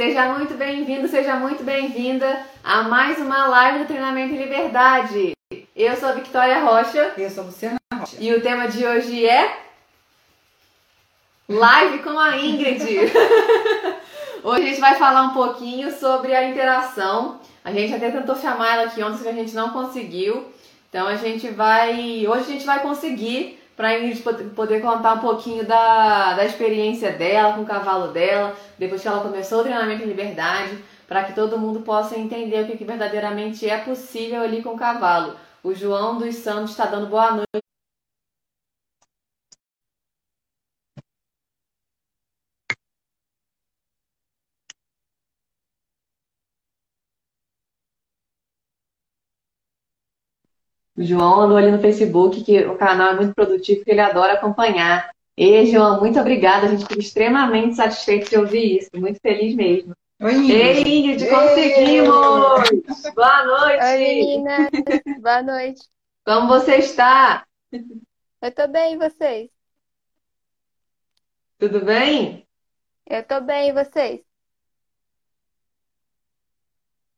Seja muito bem-vindo, seja muito bem-vinda a mais uma live do Treinamento em Liberdade. Eu sou a Victoria Rocha. Eu sou a Luciana Rocha. E o tema de hoje é Live com a Ingrid. hoje a gente vai falar um pouquinho sobre a interação. A gente até tentou chamar ela aqui ontem, que a gente não conseguiu. Então a gente vai. Hoje a gente vai conseguir para a Ingrid poder contar um pouquinho da, da experiência dela com o cavalo dela, depois que ela começou o treinamento em liberdade, para que todo mundo possa entender o que, que verdadeiramente é possível ali com o cavalo. O João dos Santos está dando boa noite. O João andou ali no Facebook, que o canal é muito produtivo, que ele adora acompanhar. E, João, muito obrigada. A gente fica extremamente satisfeito de ouvir isso. Muito feliz mesmo. Oi, Ingrid. Ei, Ingrid, conseguimos! Boa noite! Oi, meninas! Boa noite. Como você está? Eu tô bem, e vocês? Tudo bem? Eu tô bem, e vocês?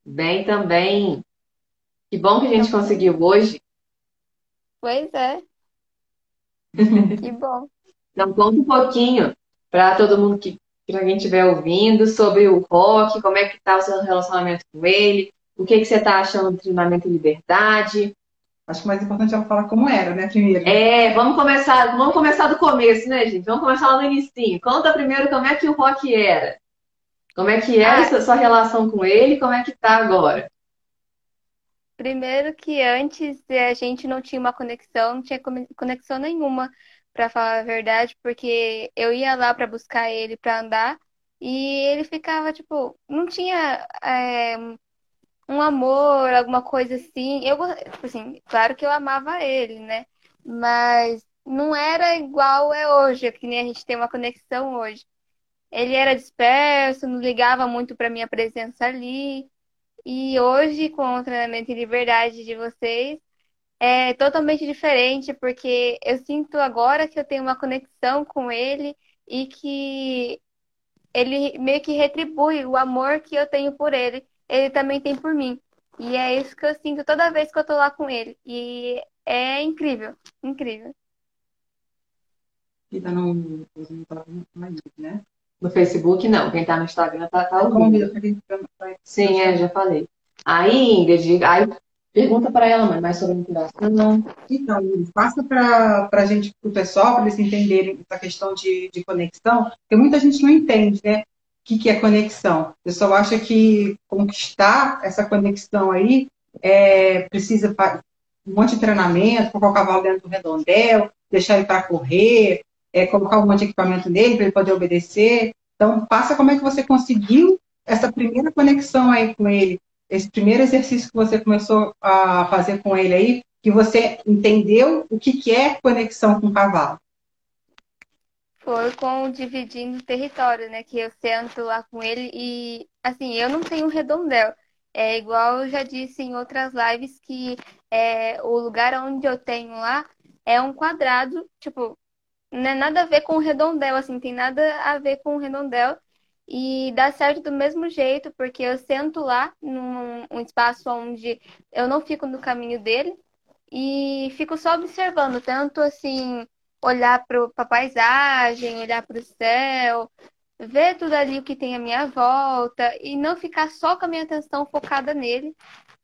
Bem também. Que bom que a gente conseguiu hoje. Pois é. Que bom. Então, conta um pouquinho para todo mundo que para quem estiver ouvindo sobre o rock, como é que está o seu relacionamento com ele, o que, que você está achando do treinamento em liberdade. Acho que o mais importante é falar como era, né, primeiro. É, vamos começar, vamos começar do começo, né, gente? Vamos começar lá no início. Conta primeiro como é que o rock era. Como é que era ah. a sua relação com ele, como é que tá agora? Primeiro que antes a gente não tinha uma conexão, não tinha conexão nenhuma, para falar a verdade, porque eu ia lá para buscar ele para andar e ele ficava, tipo, não tinha é, um amor, alguma coisa assim. Eu, tipo assim, claro que eu amava ele, né? Mas não era igual é hoje, que nem a gente tem uma conexão hoje. Ele era disperso, não ligava muito para minha presença ali. E hoje, com o treinamento em liberdade de vocês, é totalmente diferente, porque eu sinto agora que eu tenho uma conexão com ele e que ele meio que retribui o amor que eu tenho por ele, ele também tem por mim. E é isso que eu sinto toda vez que eu tô lá com ele. E é incrível, incrível. E tá no, né? No Facebook, não. Quem tá no Instagram tá, tá ouvindo. Sim, é, já falei. Aí, Ingrid, aí pergunta para ela mãe, mais sobre a interação. Então, passa para a gente, para o pessoal, para eles entenderem essa questão de, de conexão, porque muita gente não entende, né? O que, que é conexão. O pessoal acha que conquistar essa conexão aí é, precisa um monte de treinamento, colocar o cavalo dentro do redondel, deixar ele para correr, é, colocar um monte de equipamento nele para ele poder obedecer. Então, passa como é que você conseguiu essa primeira conexão aí com ele, esse primeiro exercício que você começou a fazer com ele aí, que você entendeu o que, que é conexão com o cavalo. Foi com o dividindo território, né? Que eu sento lá com ele e, assim, eu não tenho redondel. É igual eu já disse em outras lives que é, o lugar onde eu tenho lá é um quadrado, tipo, não é nada a ver com o redondel, assim, tem nada a ver com o redondel. E dá certo do mesmo jeito, porque eu sento lá num um espaço onde eu não fico no caminho dele e fico só observando, tanto assim, olhar para a paisagem, olhar para o céu, ver tudo ali o que tem à minha volta e não ficar só com a minha atenção focada nele.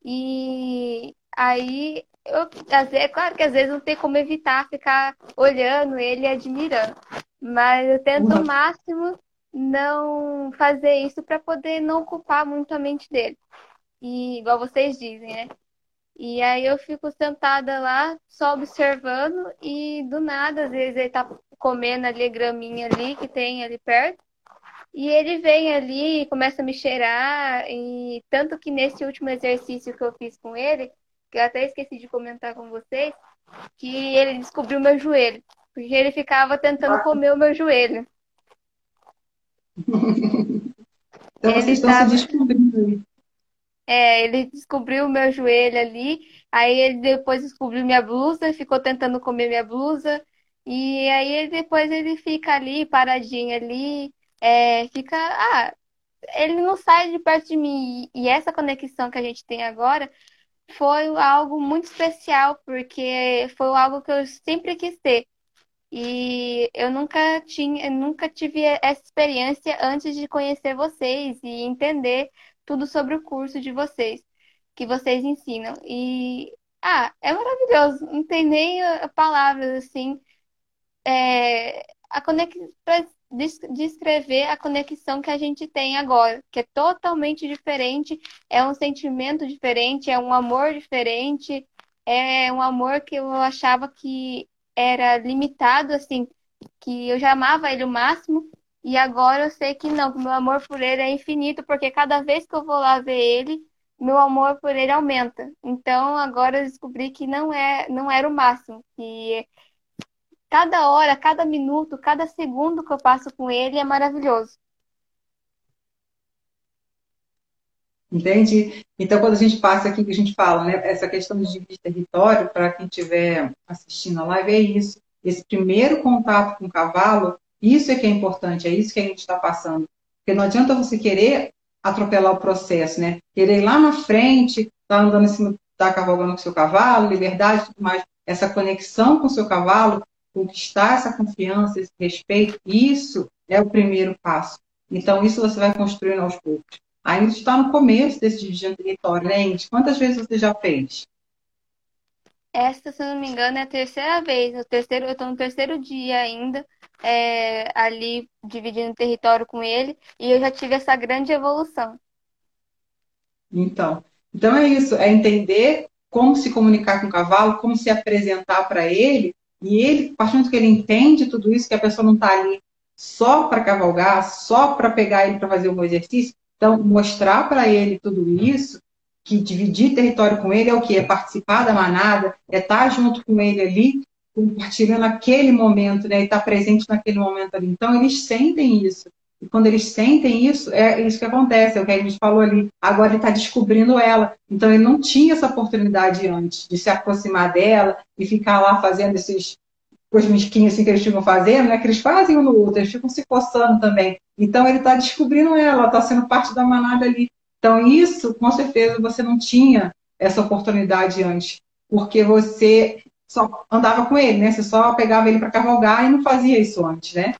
E aí eu, é claro que às vezes não tem como evitar ficar olhando ele e admirando. Mas eu tento uhum. o máximo não fazer isso para poder não ocupar muito a mente dele. E igual vocês dizem, né? E aí eu fico sentada lá, só observando, e do nada, às vezes ele tá comendo ali a graminha ali que tem ali perto. E ele vem ali e começa a me cheirar. E tanto que nesse último exercício que eu fiz com ele, que eu até esqueci de comentar com vocês, que ele descobriu meu joelho. Porque ele ficava tentando comer o meu joelho. então ele vocês estão tava... se descobrindo É, ele descobriu o meu joelho ali, aí ele depois descobriu minha blusa, ficou tentando comer minha blusa, e aí depois ele fica ali, paradinho ali, é, fica, ah, ele não sai de perto de mim. E essa conexão que a gente tem agora foi algo muito especial, porque foi algo que eu sempre quis ter. E eu nunca tinha, nunca tive essa experiência antes de conhecer vocês e entender tudo sobre o curso de vocês, que vocês ensinam. E ah, é maravilhoso, não tem nem palavras assim. É, a conex... descrever a conexão que a gente tem agora, que é totalmente diferente, é um sentimento diferente, é um amor diferente, é um amor que eu achava que era limitado, assim, que eu já amava ele o máximo, e agora eu sei que não, meu amor por ele é infinito, porque cada vez que eu vou lá ver ele, meu amor por ele aumenta. Então agora eu descobri que não é, não era o máximo, que cada hora, cada minuto, cada segundo que eu passo com ele é maravilhoso. Entende? Então, quando a gente passa aqui, que a gente fala, né, essa questão de território, para quem estiver assistindo a live, é isso. Esse primeiro contato com o cavalo, isso é que é importante, é isso que a gente está passando. Porque não adianta você querer atropelar o processo, né? Querer ir lá na frente, tá andando em cima, tá cavalgando com o seu cavalo, liberdade e tudo mais. Essa conexão com o seu cavalo, conquistar essa confiança, esse respeito, isso é o primeiro passo. Então, isso você vai construindo aos poucos. Ainda está no começo desse dividir território, né, Indy? Quantas vezes você já fez? Esta, se não me engano, é a terceira vez. O terceiro, eu estou no terceiro dia ainda, é, ali dividindo território com ele, e eu já tive essa grande evolução. Então, então é isso, é entender como se comunicar com o cavalo, como se apresentar para ele, e ele, a partir do momento que ele entende tudo isso, que a pessoa não está ali só para cavalgar, só para pegar ele para fazer um exercício, então mostrar para ele tudo isso, que dividir território com ele é o que? É participar da manada, é estar tá junto com ele ali, compartilhando aquele momento, né? E estar tá presente naquele momento ali. Então eles sentem isso. E quando eles sentem isso, é isso que acontece, é o que a gente falou ali. Agora ele está descobrindo ela. Então ele não tinha essa oportunidade antes de se aproximar dela e ficar lá fazendo esses cosmisquinhos assim que eles ficam fazendo, né? Que eles fazem um no outro, eles ficam se coçando também. Então ele está descobrindo ela, está sendo parte da manada ali. Então isso, com certeza, você não tinha essa oportunidade antes, porque você só andava com ele, né? Você só pegava ele para cavalgar e não fazia isso antes, né?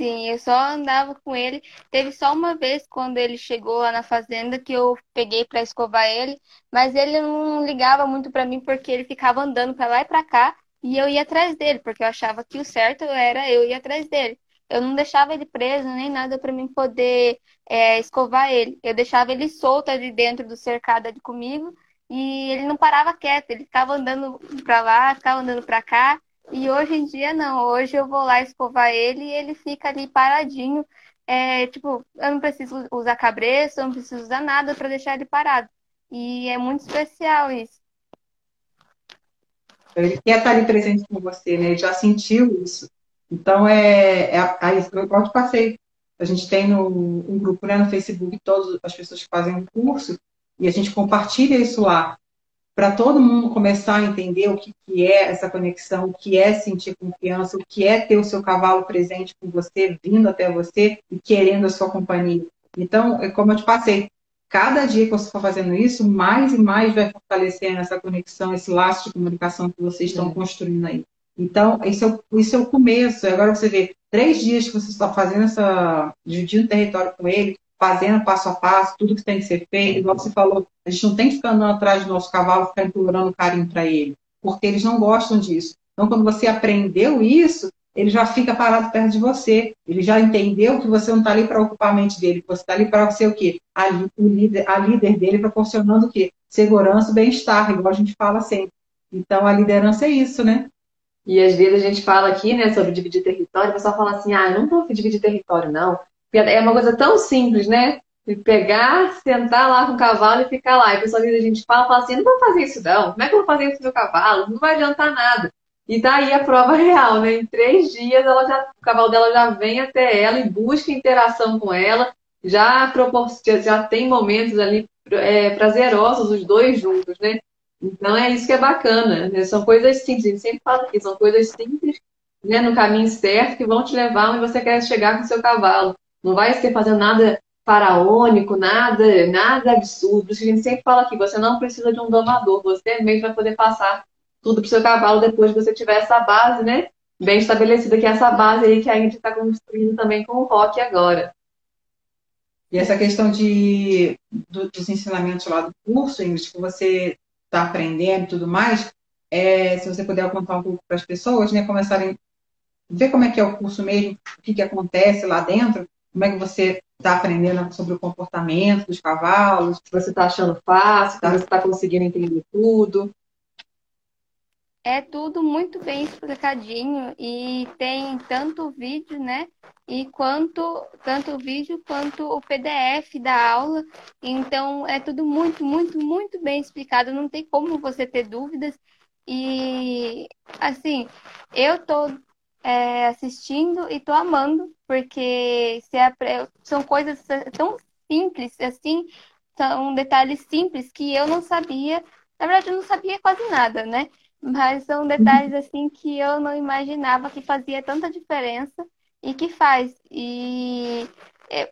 Sim, eu só andava com ele. Teve só uma vez quando ele chegou lá na fazenda que eu peguei para escovar ele, mas ele não ligava muito para mim porque ele ficava andando para lá e para cá e eu ia atrás dele, porque eu achava que o certo era eu ir atrás dele. Eu não deixava ele preso nem nada para mim poder é, escovar ele. Eu deixava ele solto ali dentro do cercado ali comigo e ele não parava quieto, ele ficava andando para lá, ficava andando para cá. E hoje em dia não, hoje eu vou lá escovar ele e ele fica ali paradinho. É, tipo, eu não preciso usar cabreço, eu não preciso usar nada para deixar ele parado. E é muito especial isso. Ele quer estar ali presente com você, né? Ele já sentiu isso. Então, é, é a, a, eu te passei. A gente tem no, um grupo né, no Facebook, todas as pessoas que fazem um curso, e a gente compartilha isso lá para todo mundo começar a entender o que, que é essa conexão, o que é sentir confiança, o que é ter o seu cavalo presente com você, vindo até você e querendo a sua companhia. Então, é como eu te passei, cada dia que você for fazendo isso, mais e mais vai fortalecendo essa conexão, esse laço de comunicação que vocês estão é. construindo aí. Então, esse é, o, esse é o começo. Agora você vê, três dias que você está fazendo essa. dividindo território com ele, fazendo passo a passo, tudo que tem que ser feito, igual você falou, a gente não tem que ficar andando atrás do nosso cavalo, ficar implorando carinho para ele, porque eles não gostam disso. Então, quando você aprendeu isso, ele já fica parado perto de você. Ele já entendeu que você não está ali para ocupar a mente dele, que você está ali para ser o quê? A, o líder, a líder dele proporcionando o quê? Segurança e bem-estar, igual a gente fala sempre. Então, a liderança é isso, né? E às vezes a gente fala aqui, né, sobre dividir território, o pessoal fala assim, ah, não vou dividir território, não. É uma coisa tão simples, né? De pegar, sentar lá com o cavalo e ficar lá. E a pessoa, a gente fala, fala assim, não vou fazer isso não. Como é que eu vou fazer isso com o meu cavalo? Não vai adiantar nada. E daí a prova real, né? Em três dias ela já, o cavalo dela já vem até ela e busca interação com ela, já proporciona, já tem momentos ali é, prazerosos os dois juntos, né? Então é isso que é bacana. Né? São coisas simples, a gente sempre fala que são coisas simples, né, no caminho certo, que vão te levar onde você quer chegar com o seu cavalo. Não vai ser fazendo nada faraônico, nada, nada absurdo. A gente sempre fala aqui, você não precisa de um domador, você mesmo vai poder passar tudo para o seu cavalo depois que você tiver essa base, né? Bem estabelecida, que é essa base aí que a gente está construindo também com o rock agora. E essa questão de, do, dos ensinamentos lá do curso, Ingrid, que você está aprendendo e tudo mais, é, se você puder contar um pouco para as pessoas, né, começarem a ver como é que é o curso mesmo, o que, que acontece lá dentro, como é que você está aprendendo sobre o comportamento dos cavalos, você está achando fácil, você está conseguindo entender tudo. É tudo muito bem explicadinho e tem tanto vídeo, né? E quanto tanto o vídeo quanto o PDF da aula. Então é tudo muito, muito, muito bem explicado. Não tem como você ter dúvidas. E assim, eu tô é, assistindo e tô amando, porque se é, são coisas tão simples, assim, são detalhes simples que eu não sabia. Na verdade, eu não sabia quase nada, né? Mas são detalhes assim que eu não imaginava que fazia tanta diferença e que faz. E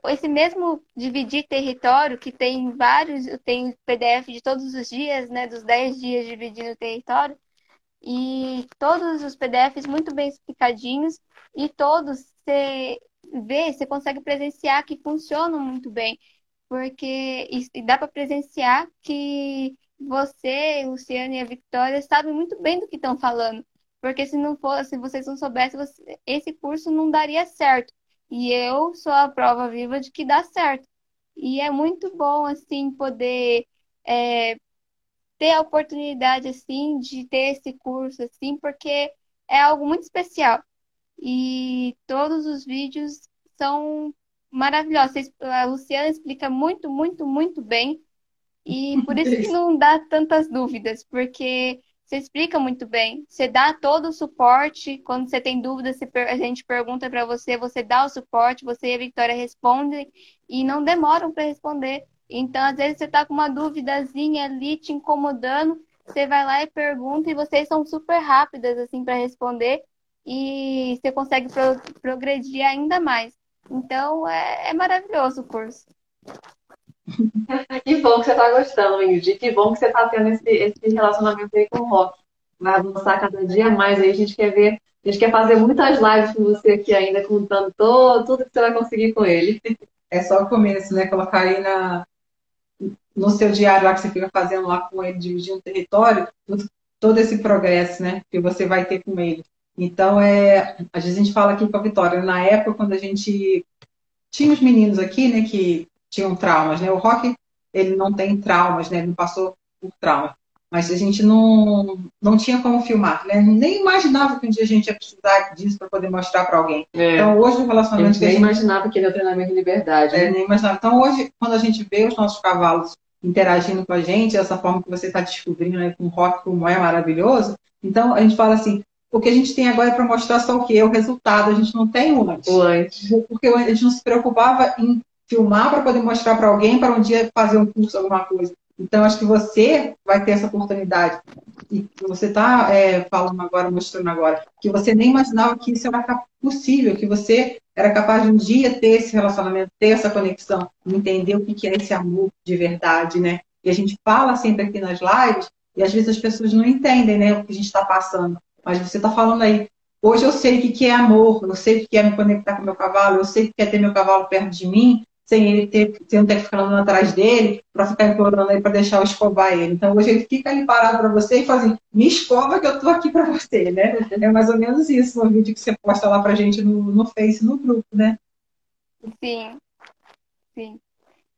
esse mesmo dividir território, que tem vários, tem PDF de todos os dias, né, dos 10 dias dividindo o território, e todos os PDFs muito bem explicadinhos, e todos você vê, você consegue presenciar que funcionam muito bem, porque e dá para presenciar que você, Luciana e a Victoria sabem muito bem do que estão falando. Porque se não fosse, se vocês não soubessem, você, esse curso não daria certo. E eu sou a prova viva de que dá certo. E é muito bom, assim, poder é, ter a oportunidade, assim, de ter esse curso, assim, porque é algo muito especial. E todos os vídeos são maravilhosos. A Luciana explica muito, muito, muito bem. E por isso que não dá tantas dúvidas, porque você explica muito bem, você dá todo o suporte. Quando você tem dúvidas, a gente pergunta para você, você dá o suporte, você e a Vitória respondem e não demoram para responder. Então, às vezes, você está com uma duvidazinha ali te incomodando, você vai lá e pergunta, e vocês são super rápidas assim para responder, e você consegue pro progredir ainda mais. Então, é, é maravilhoso o curso. que bom que você está gostando, Ingrid. Que bom que você está tendo esse, esse relacionamento aí com o Rock. Vai avançar cada dia mais aí. A gente quer ver, a gente quer fazer muitas lives com você aqui ainda, contando todo, tudo que você vai conseguir com ele. É só o começo, né? Colocar aí na, no seu diário lá que você fica fazendo lá com ele, dividindo o território, todo esse progresso, né? Que você vai ter com ele. Então, é, às vezes a gente fala aqui com a Vitória, na época, quando a gente tinha os meninos aqui, né, que tinham traumas, né? O rock, ele não tem traumas, né? Ele não passou por trauma. Mas a gente não, não tinha como filmar, né? Nem imaginava que um dia a gente ia precisar disso para poder mostrar para alguém. É. Então, hoje o relacionamento. A gente nem gente... imaginava que ele é o treinamento de liberdade. É, nem imaginava. Então, hoje, quando a gente vê os nossos cavalos interagindo com a gente, essa forma que você está descobrindo né, com o rock, como é maravilhoso, então a gente fala assim: o que a gente tem agora é para mostrar só o que? O resultado, a gente não tem o antes. O antes. Porque a gente não se preocupava em filmar para poder mostrar para alguém para um dia fazer um curso, alguma coisa. Então, acho que você vai ter essa oportunidade. E você está é, falando agora, mostrando agora, que você nem imaginava que isso era possível, que você era capaz de um dia ter esse relacionamento, ter essa conexão, entender o que é esse amor de verdade, né? E a gente fala sempre aqui nas lives, e às vezes as pessoas não entendem né, o que a gente está passando. Mas você está falando aí, hoje eu sei o que é amor, eu sei o que é me conectar com meu cavalo, eu sei o que é ter meu cavalo perto de mim, sem ele ter, sem ter que ficar andando atrás dele, para ficar implorando ele para deixar eu escovar ele. Então hoje ele fica ali parado para você e fala assim, me escova que eu estou aqui para você, né? É mais ou menos isso no vídeo que você posta lá para gente no, no Face, no grupo, né? Sim, sim.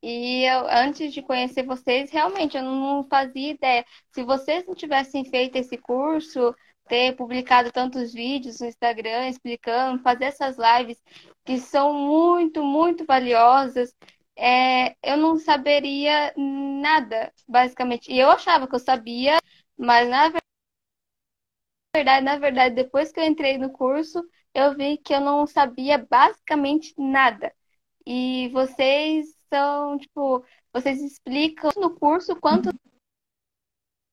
E eu, antes de conhecer vocês, realmente eu não fazia ideia. Se vocês não tivessem feito esse curso, ter publicado tantos vídeos no Instagram explicando, fazer essas lives, que são muito, muito valiosas, é, eu não saberia nada, basicamente. E eu achava que eu sabia, mas na verdade, na verdade, depois que eu entrei no curso, eu vi que eu não sabia basicamente nada. E vocês são, tipo, vocês explicam no curso quanto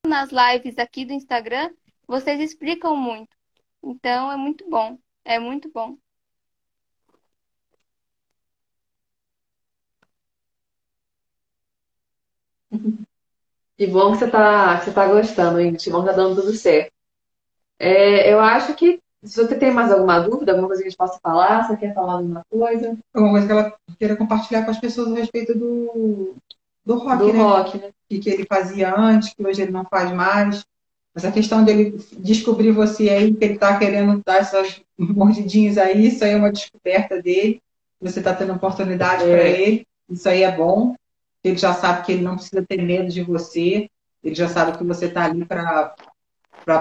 nas lives aqui do Instagram, vocês explicam muito. Então é muito bom, é muito bom. Que bom que você está que você tá gostando, Ingrid. Que bom que tá dando tudo certo. É, eu acho que se você tem mais alguma dúvida, alguma coisa que a gente possa falar, você quer falar alguma coisa? Alguma coisa que ela queira compartilhar com as pessoas a respeito do, do rock, do né? rock, né? E que ele fazia antes, que hoje ele não faz mais. Essa questão dele descobrir você aí, que ele está querendo dar essas mordidinhas aí, isso aí é uma descoberta dele. Você está tendo oportunidade é. para ele, isso aí é bom. Ele já sabe que ele não precisa ter medo de você, ele já sabe que você está ali para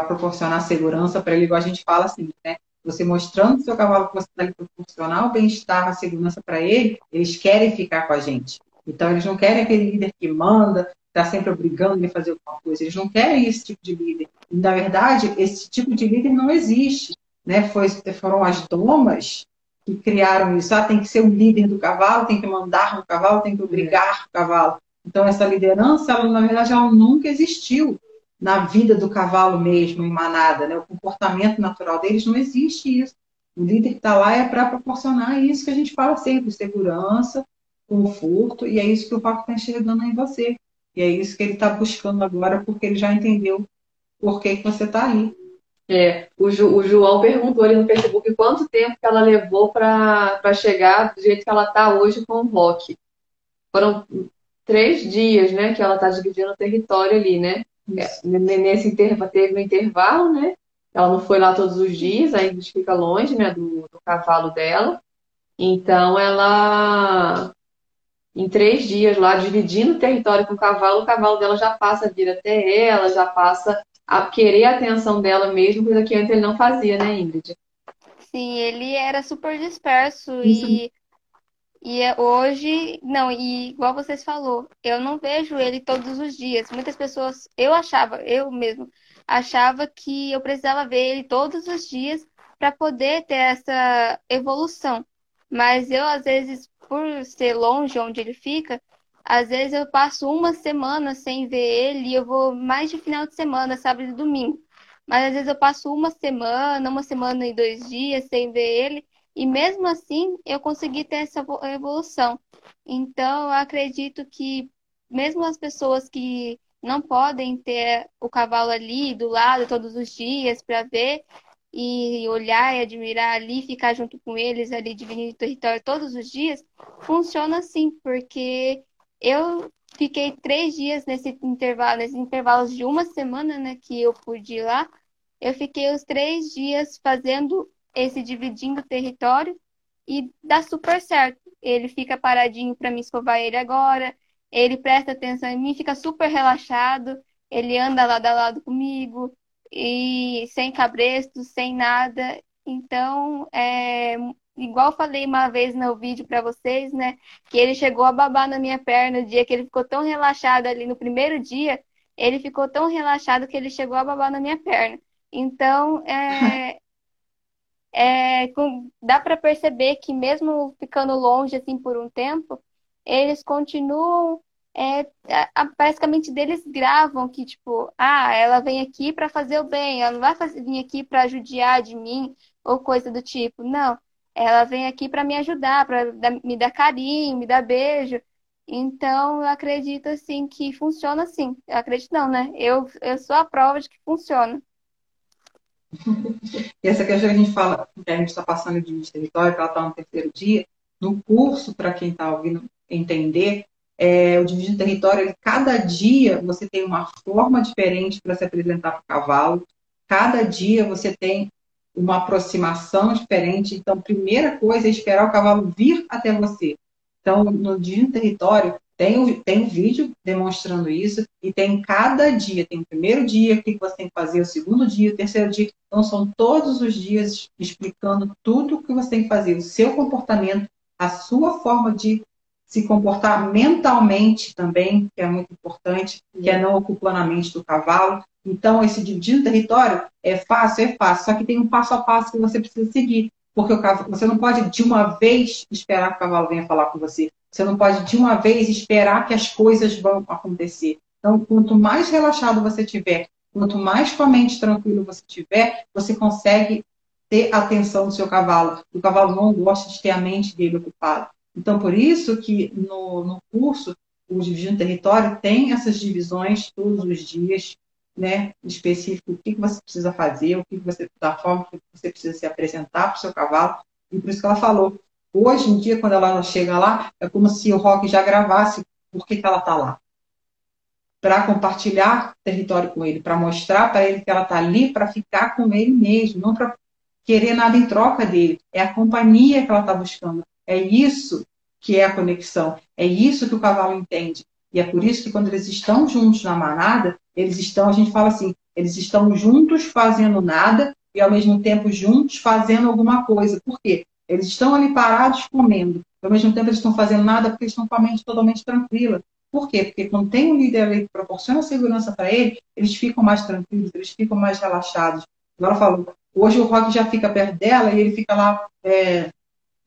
proporcionar segurança para ele, igual a gente fala assim, né? Você mostrando seu cavalo que você está ali para proporcionar o bem-estar, a segurança para ele, eles querem ficar com a gente. Então, eles não querem aquele líder que manda, está sempre obrigando ele a fazer alguma coisa. Eles não querem esse tipo de líder. Na verdade, esse tipo de líder não existe. Né? Foi, foram as domas que criaram isso. Ah, tem que ser o líder do cavalo, tem que mandar no cavalo, tem que obrigar o cavalo. Então, essa liderança, ela, na verdade, ela nunca existiu na vida do cavalo mesmo, em manada. Né? O comportamento natural deles não existe isso. O líder que está lá é para proporcionar isso que a gente fala sempre: segurança, conforto, e é isso que o Paco está enxergando em você. E é isso que ele está buscando agora, porque ele já entendeu por que, que você está ali. É, o, Ju, o, João perguntou ali no Facebook quanto tempo que ela levou para chegar do jeito que ela está hoje com o rock. Foram três dias, né, que ela está dividindo o território ali, né? É, nesse intervalo, teve um intervalo, né? Ela não foi lá todos os dias, ainda fica longe, né, do, do cavalo dela. Então ela em três dias lá, dividindo o território com o cavalo, o cavalo dela já passa a vir até ela, já passa a querer a atenção dela mesmo, coisa que antes ele não fazia, né, Ingrid? Sim, ele era super disperso e, e é hoje, não, e igual vocês falou, eu não vejo ele todos os dias. Muitas pessoas, eu achava, eu mesmo, achava que eu precisava ver ele todos os dias para poder ter essa evolução. Mas eu, às vezes, por ser longe onde ele fica, às vezes eu passo uma semana sem ver ele e eu vou mais de final de semana, sábado e domingo. Mas às vezes eu passo uma semana, uma semana e dois dias sem ver ele, e mesmo assim eu consegui ter essa evolução. Então eu acredito que mesmo as pessoas que não podem ter o cavalo ali do lado todos os dias para ver, e olhar e admirar ali, ficar junto com eles ali, dividindo o território todos os dias, funciona assim, porque eu fiquei três dias nesse intervalo, nesses intervalos de uma semana, né, que eu pude ir lá, eu fiquei os três dias fazendo esse dividindo território e dá super certo. Ele fica paradinho para me escovar ele agora, ele presta atenção em mim, fica super relaxado, ele anda lado a lado comigo, e sem cabresto, sem nada. Então, é, igual falei uma vez no vídeo para vocês, né, que ele chegou a babar na minha perna o dia que ele ficou tão relaxado ali no primeiro dia, ele ficou tão relaxado que ele chegou a babar na minha perna. Então, é, é, com, dá para perceber que mesmo ficando longe assim por um tempo, eles continuam é, a, basicamente deles gravam que, tipo, ah, ela vem aqui para fazer o bem, ela não vai fazer, vir aqui para judiar de mim ou coisa do tipo. Não, ela vem aqui para me ajudar, para me dar carinho, me dar beijo. Então, eu acredito, assim, que funciona assim. Eu acredito não, né? Eu, eu sou a prova de que funciona. E essa questão que a gente fala, que a gente está passando de território, que ela está no terceiro dia, no curso, para quem está ouvindo entender, é, o dividir território, cada dia você tem uma forma diferente para se apresentar para o cavalo, cada dia você tem uma aproximação diferente. Então, primeira coisa é esperar o cavalo vir até você. Então, no dividir território, tem, tem um vídeo demonstrando isso, e tem cada dia, tem o primeiro dia, o que você tem que fazer, o segundo dia, o terceiro dia. Então, são todos os dias explicando tudo o que você tem que fazer, o seu comportamento, a sua forma de se comportar mentalmente também, que é muito importante, que é não ocupando a mente do cavalo. Então, esse dividir o território é fácil, é fácil, só que tem um passo a passo que você precisa seguir, porque cavalo, você não pode de uma vez esperar que o cavalo venha falar com você. Você não pode de uma vez esperar que as coisas vão acontecer. Então, quanto mais relaxado você tiver, quanto mais com a mente tranquila você tiver, você consegue ter atenção do seu cavalo. O cavalo não gosta de ter a mente dele ocupada. Então, por isso que no, no curso o Dividindo Território tem essas divisões todos os dias, né, específico, o que, que você precisa fazer, o que, que você, da forma que você precisa se apresentar para o seu cavalo, e por isso que ela falou, hoje em dia, quando ela chega lá, é como se o Rock já gravasse por que, que ela está lá. Para compartilhar território com ele, para mostrar para ele que ela está ali para ficar com ele mesmo, não para querer nada em troca dele. É a companhia que ela está buscando. É isso que é a conexão. É isso que o cavalo entende. E é por isso que quando eles estão juntos na manada, eles estão, a gente fala assim, eles estão juntos fazendo nada e ao mesmo tempo juntos fazendo alguma coisa. Por quê? Eles estão ali parados comendo. Ao mesmo tempo eles estão fazendo nada porque estão com a mente totalmente tranquila. Por quê? Porque quando tem um líder ali que proporciona segurança para ele, eles ficam mais tranquilos, eles ficam mais relaxados. Ela falou, hoje o Rock já fica perto dela e ele fica lá é,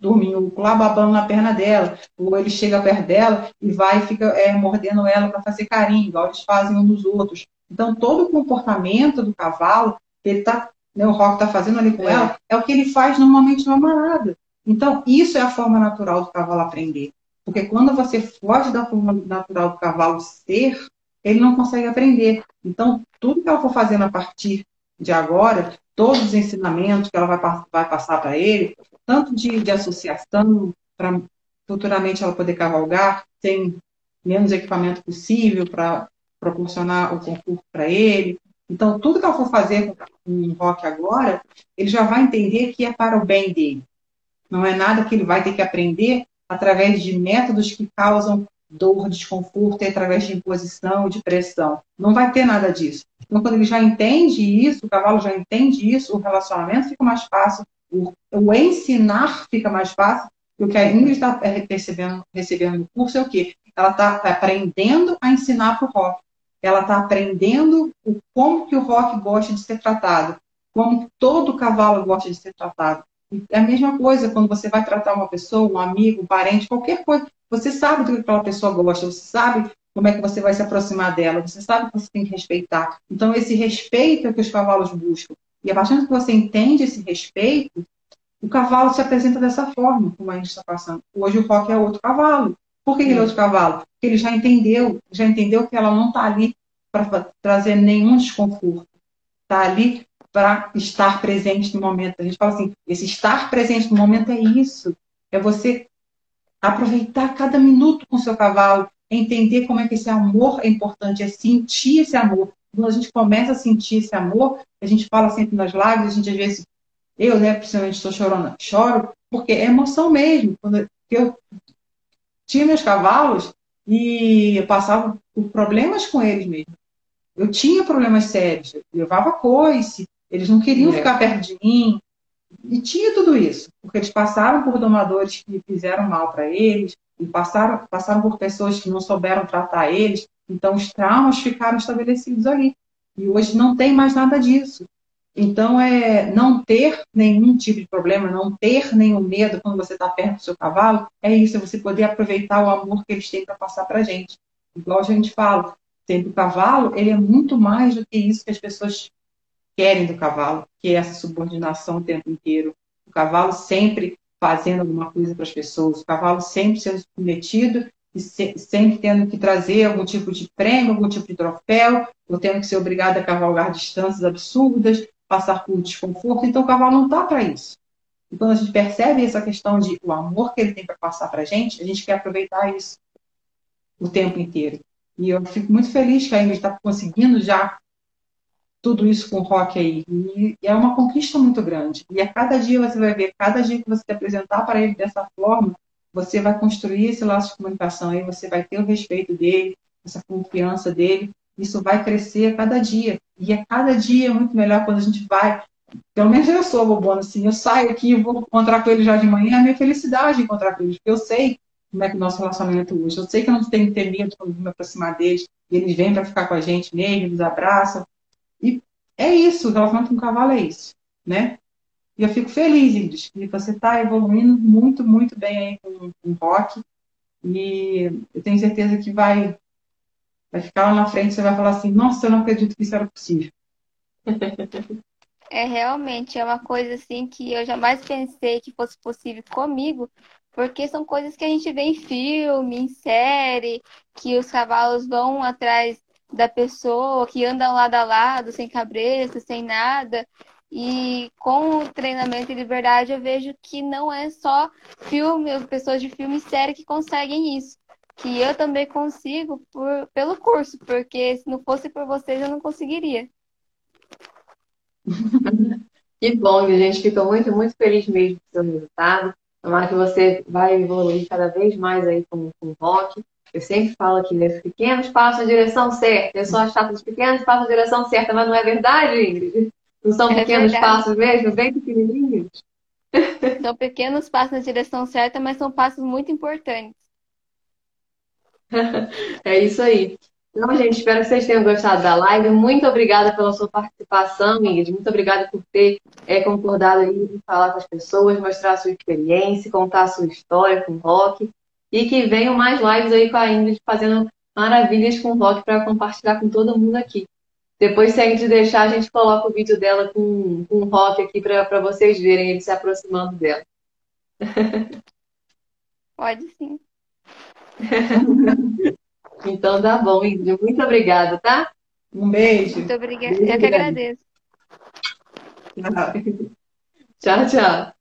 dormindo, lá babando na perna dela. Ou ele chega perto dela e vai e fica é, mordendo ela para fazer carinho, igual eles fazem uns dos outros. Então, todo o comportamento do cavalo, ele tá, né, o Rock está fazendo ali com é. ela, é o que ele faz normalmente numa manada. Então, isso é a forma natural do cavalo aprender. Porque quando você foge da forma natural do cavalo ser, ele não consegue aprender. Então, tudo que ela for fazendo a partir de agora, todos os ensinamentos que ela vai, vai passar para ele, tanto de, de associação, para futuramente ela poder cavalgar, tem menos equipamento possível para proporcionar o concurso para ele. Então, tudo que ela for fazer com o rock agora, ele já vai entender que é para o bem dele. Não é nada que ele vai ter que aprender através de métodos que causam dor, desconforto, e através de imposição, de pressão. Não vai ter nada disso. Então, quando ele já entende isso, o cavalo já entende isso, o relacionamento fica mais fácil, o, o ensinar fica mais fácil. E o que a Ingrid está recebendo, recebendo no curso é o quê? Ela está aprendendo a ensinar para o rock. Ela está aprendendo o, como que o rock gosta de ser tratado, como todo cavalo gosta de ser tratado. É a mesma coisa quando você vai tratar uma pessoa, um amigo, um parente, qualquer coisa. Você sabe do que aquela pessoa gosta, você sabe como é que você vai se aproximar dela, você sabe que você tem que respeitar. Então, esse respeito é que os cavalos buscam. E a partir do que você entende esse respeito, o cavalo se apresenta dessa forma, como a gente está passando. Hoje o rock é outro cavalo. Por que ele é outro cavalo? Porque ele já entendeu, já entendeu que ela não está ali para trazer nenhum desconforto. Está ali para estar presente no momento. A gente fala assim, esse estar presente no momento é isso. É você aproveitar cada minuto com seu cavalo, entender como é que esse amor é importante, é sentir esse amor. Quando a gente começa a sentir esse amor, a gente fala sempre nas lives, a gente às vezes, eu, né, principalmente estou chorando, choro, porque é emoção mesmo. Quando eu tinha meus cavalos e eu passava por problemas com eles mesmo. Eu tinha problemas sérios, eu levava coice, eles não queriam é. ficar perto de mim. E tinha tudo isso, porque eles passaram por domadores que fizeram mal para eles, e passaram, passaram por pessoas que não souberam tratar eles. Então, os traumas ficaram estabelecidos ali. E hoje não tem mais nada disso. Então, é não ter nenhum tipo de problema, não ter nenhum medo quando você está perto do seu cavalo, é isso, é você poder aproveitar o amor que eles têm para passar para a gente. Igual a gente fala, sempre o cavalo, ele é muito mais do que isso que as pessoas querem do cavalo, que é essa subordinação o tempo inteiro. O cavalo sempre fazendo alguma coisa para as pessoas, o cavalo sempre sendo submetido e se, sempre tendo que trazer algum tipo de prêmio, algum tipo de troféu, ou tendo que ser obrigado a cavalgar distâncias absurdas, passar por desconforto. Então, o cavalo não está para isso. E quando a gente percebe essa questão de o amor que ele tem para passar para a gente, a gente quer aproveitar isso o tempo inteiro. E eu fico muito feliz que a Ingrid está conseguindo já tudo isso com o rock aí. E é uma conquista muito grande. E a cada dia você vai ver, cada dia que você apresentar para ele dessa forma, você vai construir esse laço de comunicação aí, você vai ter o respeito dele, essa confiança dele. Isso vai crescer a cada dia. E a cada dia é muito melhor quando a gente vai. Pelo menos eu sou bobona, assim. Eu saio aqui e vou encontrar com ele já de manhã. É a minha felicidade encontrar com eles. Porque eu sei como é que o nosso relacionamento hoje. Eu sei que eu não tenho que ter medo de me aproximar deles. Eles vêm para ficar com a gente mesmo, eles abraçam. É isso, o relacionamento com o cavalo é isso, né? E eu fico feliz, Ingrid, que você está evoluindo muito, muito bem aí com, com o rock. E eu tenho certeza que vai, vai ficar lá na frente, você vai falar assim, nossa, eu não acredito que isso era possível. É realmente é uma coisa assim que eu jamais pensei que fosse possível comigo, porque são coisas que a gente vê em filme, em série, que os cavalos vão atrás da pessoa, que andam lado a lado, sem cabresto, sem nada. E com o treinamento e liberdade, eu vejo que não é só filme, pessoas de filme e série que conseguem isso. Que eu também consigo por, pelo curso, porque se não fosse por vocês, eu não conseguiria. Que bom, a gente fica muito, muito feliz mesmo com o seu resultado. Tomara que você vai evoluir cada vez mais aí com, com o rock. Eu sempre falo aqui, né? Pequenos passos na direção certa. Eu sou a chata dos pequenos passos na direção certa, mas não é verdade, Ingrid? Não são é pequenos verdade. passos mesmo, bem pequenininhos? São pequenos passos na direção certa, mas são passos muito importantes. é isso aí. Então, gente, espero que vocês tenham gostado da live. Muito obrigada pela sua participação, Ingrid. Muito obrigada por ter é, concordado em falar com as pessoas, mostrar a sua experiência, contar a sua história com o rock. E que venham mais lives aí com a Ingrid fazendo maravilhas com o rock para compartilhar com todo mundo aqui. Depois, se a gente deixar, a gente coloca o vídeo dela com, com o rock aqui para vocês verem ele se aproximando dela. Pode sim. Então tá bom, Ingrid. Muito obrigada, tá? Um beijo. Muito obrigada. Eu que agradeço. Tchau, tchau.